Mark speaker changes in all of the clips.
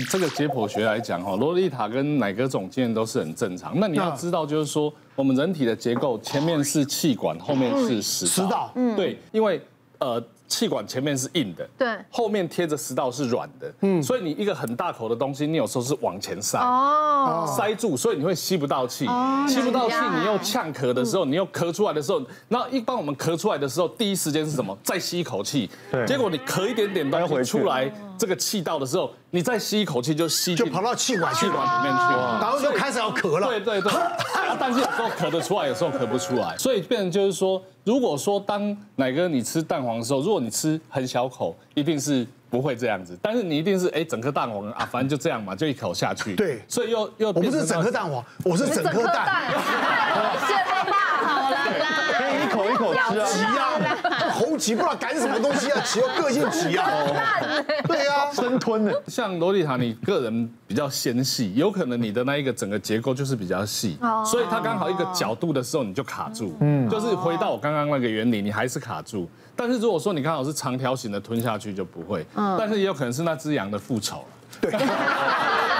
Speaker 1: 以这个解剖学来讲，哈，萝莉塔跟乃哥这种经验都是很正常。那你要知道，就是说我们人体的结构，前面是气管，后面是食道。食道，嗯，对，因为呃。气管前面是硬的，
Speaker 2: 对，
Speaker 1: 后面贴着食道是软的，嗯，所以你一个很大口的东西，你有时候是往前塞，哦，塞住，所以你会吸不到气，吸不到气，你又呛咳的时候，你又咳出来的时候，那一般我们咳出来的时候，第一时间是什么？再吸一口气，对，结果你咳一点点东西出来，这个气道的时候，你再吸一口气就吸
Speaker 3: 就跑到气管气管里面去，然后就开始要咳了，
Speaker 1: 对对对，但是有时候咳得出来，有时候咳不出来，所以变成就是说。如果说当奶哥你吃蛋黄的时候，如果你吃很小口，一定是不会这样子。但是你一定是哎，整颗蛋黄啊，反正就这样嘛，就一口下去。
Speaker 3: 对，
Speaker 1: 所以又又我
Speaker 3: 不是整颗蛋黄，我是整颗蛋。
Speaker 2: 现在大好了
Speaker 4: 可以一口一口吃
Speaker 3: 啊。猴急不知道赶什么东西啊，急个性急啊。对啊，
Speaker 4: 生吞的。
Speaker 1: 像萝莉塔，你个人比较纤细，有可能你的那一个整个结构就是比较细，所以它刚好一个角度的时候你就卡住。嗯，就是回到我刚刚那个原理，你还是卡住。但是如果说你刚好是长条形的吞下去就不会。嗯，但是也有可能是那只羊的复仇。对。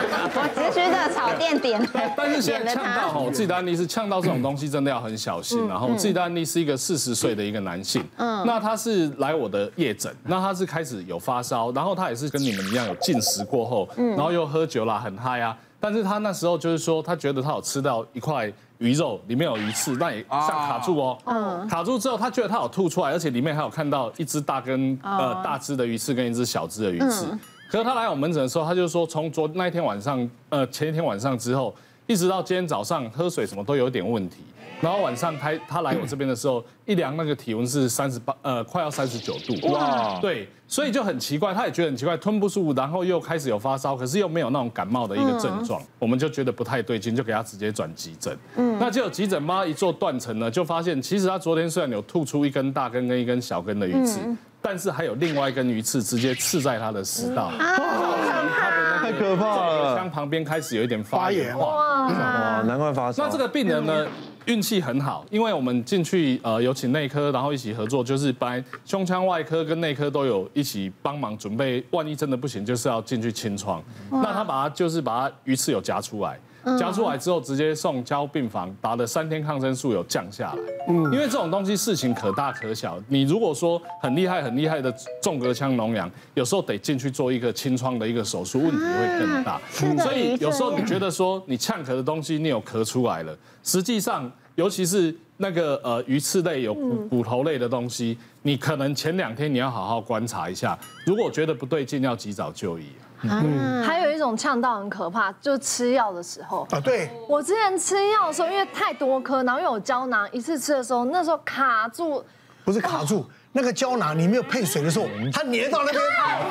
Speaker 5: 我只觉得草垫点的，
Speaker 1: 但是现在呛到哈，我自己的案例是呛到这种东西真的要很小心。然后我自己的案例是一个四十岁的一个男性，嗯，那他是来我的夜诊，那他是开始有发烧，然后他也是跟你们一样有进食过后，然后又喝酒啦，很嗨啊。但是他那时候就是说，他觉得他有吃到一块鱼肉，里面有鱼刺，那也像卡住哦，嗯，卡住之后他觉得他有吐出来，而且里面还有看到一只大根呃大只的鱼刺跟一只小只的鱼刺。可是他来我门诊的时候，他就说从昨那一天晚上，呃，前一天晚上之后，一直到今天早上喝水什么都有点问题。然后晚上他他来我这边的时候，一量那个体温是三十八，呃，快要三十九度。哇，对，所以就很奇怪，他也觉得很奇怪，吞不舒服，然后又开始有发烧，可是又没有那种感冒的一个症状，我们就觉得不太对劲，就给他直接转急诊。嗯，那结果急诊妈一做断层呢，就发现其实他昨天虽然有吐出一根大根跟一根小根的鱼刺。但是还有另外一根鱼刺直接刺在他的食道，
Speaker 4: 太可怕了！
Speaker 1: 腔旁边开始有一点发炎化，哇，
Speaker 4: 难怪发烧。
Speaker 1: 那这个病人呢，运气很好，因为我们进去呃有请内科，然后一起合作，就是把胸腔外科跟内科都有一起帮忙准备，万一真的不行，就是要进去清创。那他把他就是把他鱼刺有夹出来。夹出来之后，直接送交病房，打了三天抗生素，有降下来。嗯，因为这种东西事情可大可小，你如果说很厉害、很厉害的纵隔腔脓疡，有时候得进去做一个清创的一个手术，问题会更大。所以有时候你觉得说你呛咳的东西你有咳出来了，实际上尤其是那个呃鱼刺类有骨骨头类的东西，你可能前两天你要好好观察一下，如果觉得不对劲，要及早就医。
Speaker 2: 嗯，还有一种呛到很可怕，就吃药的时候。啊。对，我之前吃药的时候，因为太多颗，然后又有胶囊，一次吃的时候，那时候卡住，
Speaker 3: 不是卡住，那个胶囊你没有配水的时候，它粘到那边，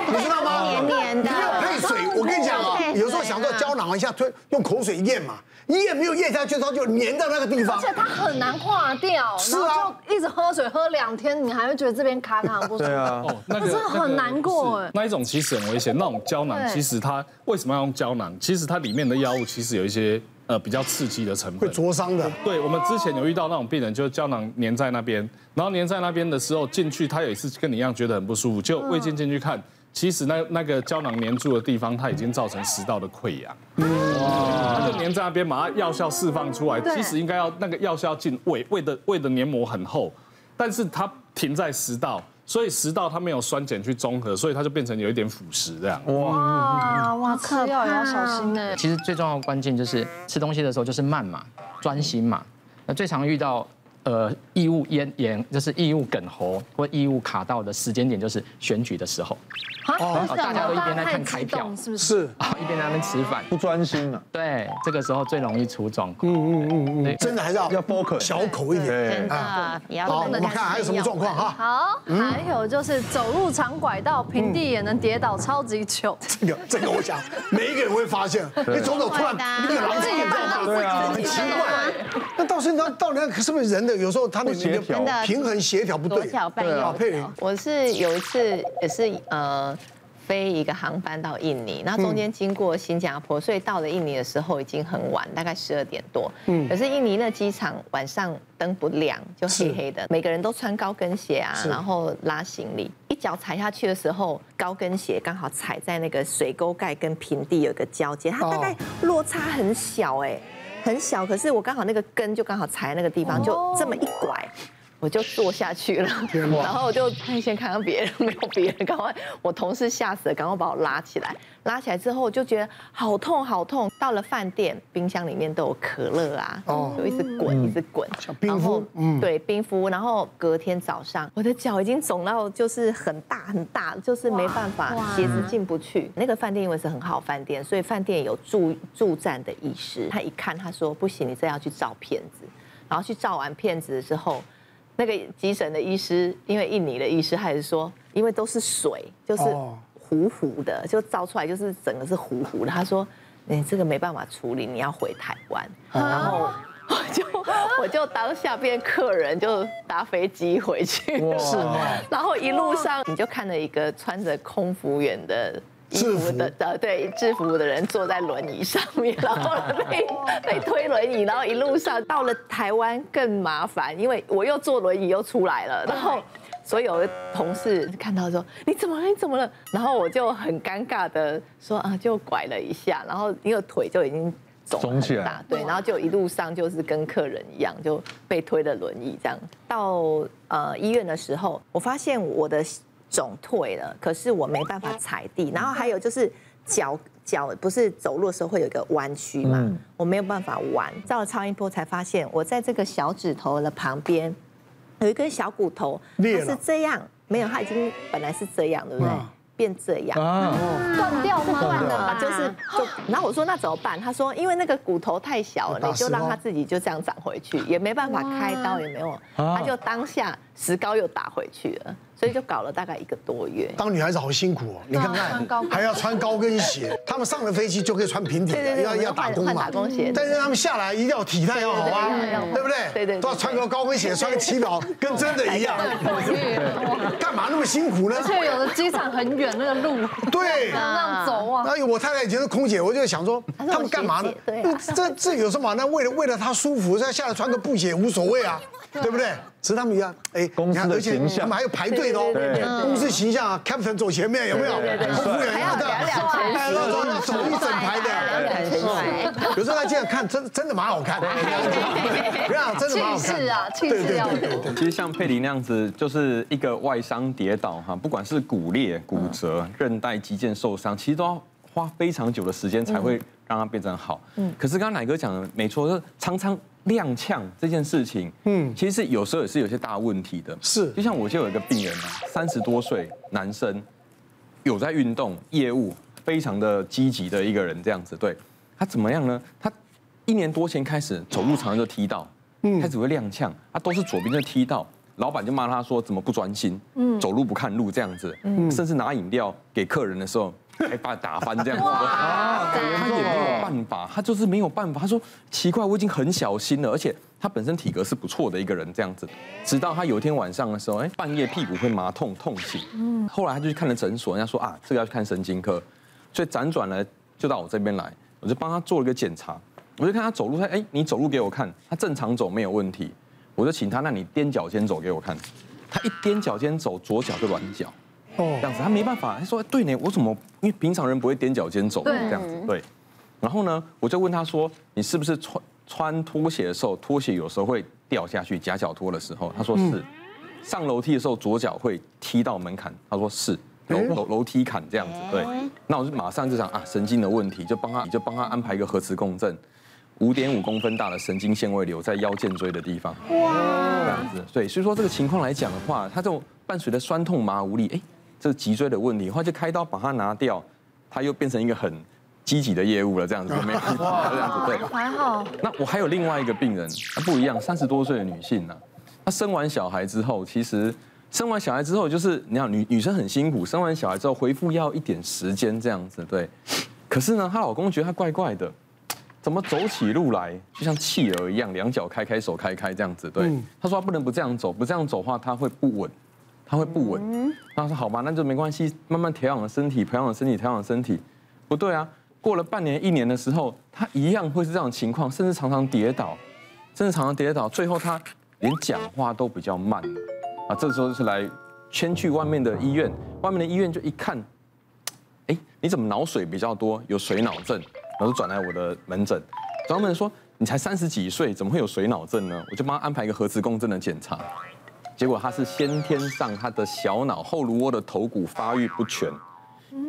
Speaker 3: 你知道吗？
Speaker 5: 黏黏的。
Speaker 3: 你没有配水，我跟你讲啊，有时候想说胶囊一下推，用口水咽嘛。你也没有咽下去，它就粘在那个地方，
Speaker 2: 而且它很难化掉。是啊，就一直喝水喝两天，你还会觉得这边卡卡不舒服。对啊，哦，那个真的很难过哎。
Speaker 1: 那一种其实很危险，那种胶囊其实它为什么要用胶囊？其实它里面的药物其实有一些呃比较刺激的成分，
Speaker 3: 会灼伤的。
Speaker 1: 对，我们之前有遇到那种病人，就是胶囊粘在那边，然后粘在那边的时候进去，他有一次跟你一样觉得很不舒服，就胃镜进去看。其实那那个胶囊粘住的地方，它已经造成食道的溃疡。哇！它就粘在那边，把它药效释放出来。其实应该要那个药效进胃，胃的胃的黏膜很厚，但是它停在食道，所以食道它没有酸碱去中和，所以它就变成有一点腐蚀这样。
Speaker 2: 哇哇！吃药也要小心呢。
Speaker 6: 其实最重要的关键就是吃东西的时候就是慢嘛，专心嘛。那最常遇到。呃，异物咽咽就是异物梗喉或异物卡到的时间点，就是选举的时候。
Speaker 2: 哦，
Speaker 6: 大家都一边在看开票，
Speaker 2: 是不是？
Speaker 6: 啊，一边在那边吃饭，
Speaker 4: 不专心了。
Speaker 6: 对，这个时候最容易出状况。嗯
Speaker 3: 嗯嗯嗯，真的还是要
Speaker 4: 要 focus，
Speaker 3: 小口一点。
Speaker 5: 真的，
Speaker 3: 好，我们看还有什么状况哈？
Speaker 2: 好，还有就是走路长拐道，平地也能跌倒，超级糗。
Speaker 3: 这个这个，我想每一个人会发现，你走走突然一个狼狈状况，对啊，很奇怪。那到时候到到底是不是人的？有时候他们的平衡协调不对。
Speaker 5: 左脚半右脚。我是有一次也是呃。
Speaker 7: 飞一个航班到印尼，那中间经过新加坡，所以到了印尼的时候已经很晚，大概十二点多。嗯，可是印尼那机场晚上灯不亮，就黑黑的，每个人都穿高跟鞋啊，然后拉行李，一脚踩下去的时候，高跟鞋刚好踩在那个水沟盖跟平地有一个交接，它大概落差很小哎，很小，可是我刚好那个根就刚好踩在那个地方，就这么一拐。我就坐下去了，然后我就先看看别人，没有别人，赶快我同事吓死了，赶快把我拉起来。拉起来之后，我就觉得好痛好痛。到了饭店，冰箱里面都有可乐啊，就一直滚一直滚。
Speaker 3: 冰敷，嗯，
Speaker 7: 对，冰敷。然后隔天早上，我的脚已经肿到就是很大很大，就是没办法，鞋子进不去。那个饭店因为是很好饭店，所以饭店有驻驻站的医师，他一看他说不行，你这要去照片子。然后去照完片子之后。那个急诊的医师，因为印尼的医师还是说，因为都是水，就是糊糊的，就照出来就是整个是糊糊的。他说，你这个没办法处理，你要回台湾。然后我就我就当下变客人，就搭飞机回去。是吗？然后一路上你就看了一个穿着空服员的。衣服的呃对，制服的人坐在轮椅上面，然后被被推轮椅，然后一路上到了台湾更麻烦，因为我又坐轮椅又出来了，然后所有的同事看到说，你怎么了？你怎么了？然后我就很尴尬的说啊，就拐了一下，然后因为腿就已经肿起来，对，然后就一路上就是跟客人一样就被推了轮椅这样。到呃医院的时候，我发现我的。肿退了，可是我没办法踩地，然后还有就是脚脚不是走路的时候会有一个弯曲嘛，我没有办法弯。照了超音波才发现，我在这个小指头的旁边有一根小骨头，它是这样，没有，它已经本来是这样，对不对？变这样，
Speaker 2: 断掉吗？断了，
Speaker 7: 就是 就。然后我说那怎么办？他说因为那个骨头太小了，你就让它自己就这样长回去，也没办法开刀，也没有，他就当下石膏又打回去了。所以就搞了大概一个多月。
Speaker 3: 当女孩子好辛苦哦，你看看，还要穿高跟鞋。他们上了飞机就可以穿平底的，要要打工嘛。
Speaker 7: 打工鞋。
Speaker 3: 但是他们下来一定要体态要好啊，对不对？对对。都要穿个高跟鞋，穿个旗袍，跟真的一样。干嘛那么辛苦呢？
Speaker 2: 而且有的机场很远，那个路。对。那样走啊。
Speaker 3: 哎呦，我太太以前是空姐，我就想说，他们干嘛呢？这这有什么？那为了为了她舒服，再下来穿个布鞋无所谓啊。对不对？只是他们一样，哎，公司的形象，他们还有排队的哦。公司形象啊，Captain 走前面有没有？服务员要这样，要走一整排的，很帅。有时候来这样看，真真的蛮好看。不要，真的蛮好看。
Speaker 2: 气势啊，气势要对。
Speaker 4: 其实像佩林那样子，就是一个外伤跌倒哈，不管是骨裂、骨折、韧带、肌腱受伤，其实都要花非常久的时间才会让它变成好。嗯。可是刚刚奶哥讲的没错，就是常常。踉跄这件事情，嗯，其实是有时候也是有些大问题的。是，就像我就有一个病人啊，三十多岁男生，有在运动，业务非常的积极的一个人，这样子。对，他怎么样呢？他一年多前开始走路常常就踢到，嗯，开始会踉跄，他都是左边就踢到，老板就骂他说怎么不专心，嗯，走路不看路这样子，嗯，甚至拿饮料给客人的时候。还把他打翻这样子，他也没有办法，他就是没有办法。他说奇怪，我已经很小心了，而且他本身体格是不错的一个人，这样子。直到他有一天晚上的时候，哎，半夜屁股会麻痛痛醒，嗯，后来他就去看了诊所，人家说啊，这个要去看神经科，所以辗转了就到我这边来，我就帮他做了一个检查，我就看他走路，他哎，你走路给我看，他正常走没有问题，我就请他，那你踮脚尖走给我看，他一踮脚尖走，左脚就软脚。这样子，他没办法。他说：“对呢，我怎么？因为平常人不会踮脚尖走的这样子。”对。然后呢，我就问他说：“你是不是穿穿拖鞋的时候，拖鞋有时候会掉下去？夹脚拖的时候？”他说：“是。”上楼梯的时候，左脚会踢到门槛？他说：“是。”楼楼楼梯坎这样子。对。那我就马上就想啊，神经的问题，就帮他，就帮他安排一个核磁共振，五点五公分大的神经纤维瘤在腰间椎的地方。哇。这样子。对，所以说这个情况来讲的话，他就伴随着酸痛麻无力，哎。这个脊椎的问题，后来就开刀把它拿掉，它又变成一个很积极的业务了，这样子 没有？哇，这样子对，
Speaker 2: 还好。
Speaker 4: 那我还有另外一个病人，她不一样，三十多岁的女性呢，她生完小孩之后，其实生完小孩之后，就是你看女女生很辛苦，生完小孩之后恢复要一点时间这样子，对。可是呢，她老公觉得她怪怪的，怎么走起路来就像企鹅一样，两脚开开手开开这样子，对。他说他不能不这样走，不这样走的话他会不稳。他会不稳。他说好吧，那就没关系，慢慢调养了身体，调养了身体，调养身体。不对啊，过了半年、一年的时候，他一样会是这样的情况，甚至常常跌倒，甚至常常跌倒，最后他连讲话都比较慢。啊，这时候是来先去外面的医院，外面的医院就一看，哎，你怎么脑水比较多，有水脑症，然后就转来我的门诊，专门说。你才三十几岁，怎么会有水脑症呢？我就帮他安排一个核磁共振的检查，结果他是先天上他的小脑后颅窝的头骨发育不全，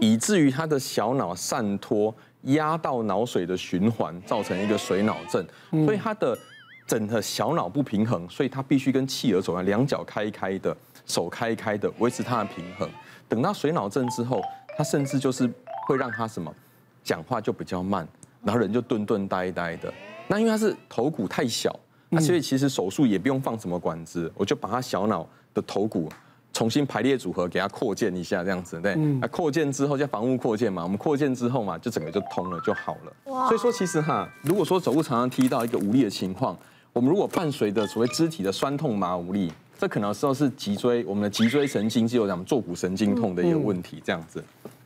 Speaker 4: 以至于他的小脑散脱压到脑水的循环，造成一个水脑症。所以他的整个小脑不平衡，所以他必须跟企鹅手一样，两脚开开的，手开开的，维持他的平衡。等到水脑症之后，他甚至就是会让他什么讲话就比较慢，然后人就顿顿呆呆的。那因为他是头骨太小，那所以其实手术也不用放什么管子，我就把他小脑的头骨重新排列组合，给他扩建一下，这样子对。那扩建之后叫房屋扩建嘛，我们扩建之后嘛，就整个就通了就好了。所以说其实哈，如果说走路常常踢到一个无力的情况，我们如果伴随着所谓肢体的酸痛麻无力，这可能时候是脊椎我们的脊椎神经肌肉我们坐骨神经痛的一个问题这样子。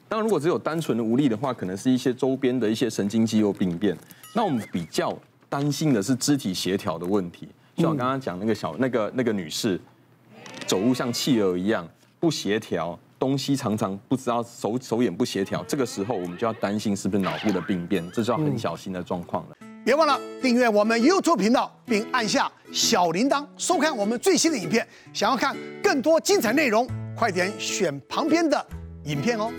Speaker 4: 当然如果只有单纯的无力的话，可能是一些周边的一些神经肌肉病变。那我们比较。担心的是肢体协调的问题，就像我刚刚讲那个小那个那个女士，走路像企鹅一样不协调，东西常常不知道手手眼不协调，这个时候我们就要担心是不是脑部的病变，这就要很小心的状况了。
Speaker 3: 别忘了订阅我们 YouTube 频道，并按下小铃铛，收看我们最新的影片。想要看更多精彩内容，快点选旁边的影片哦。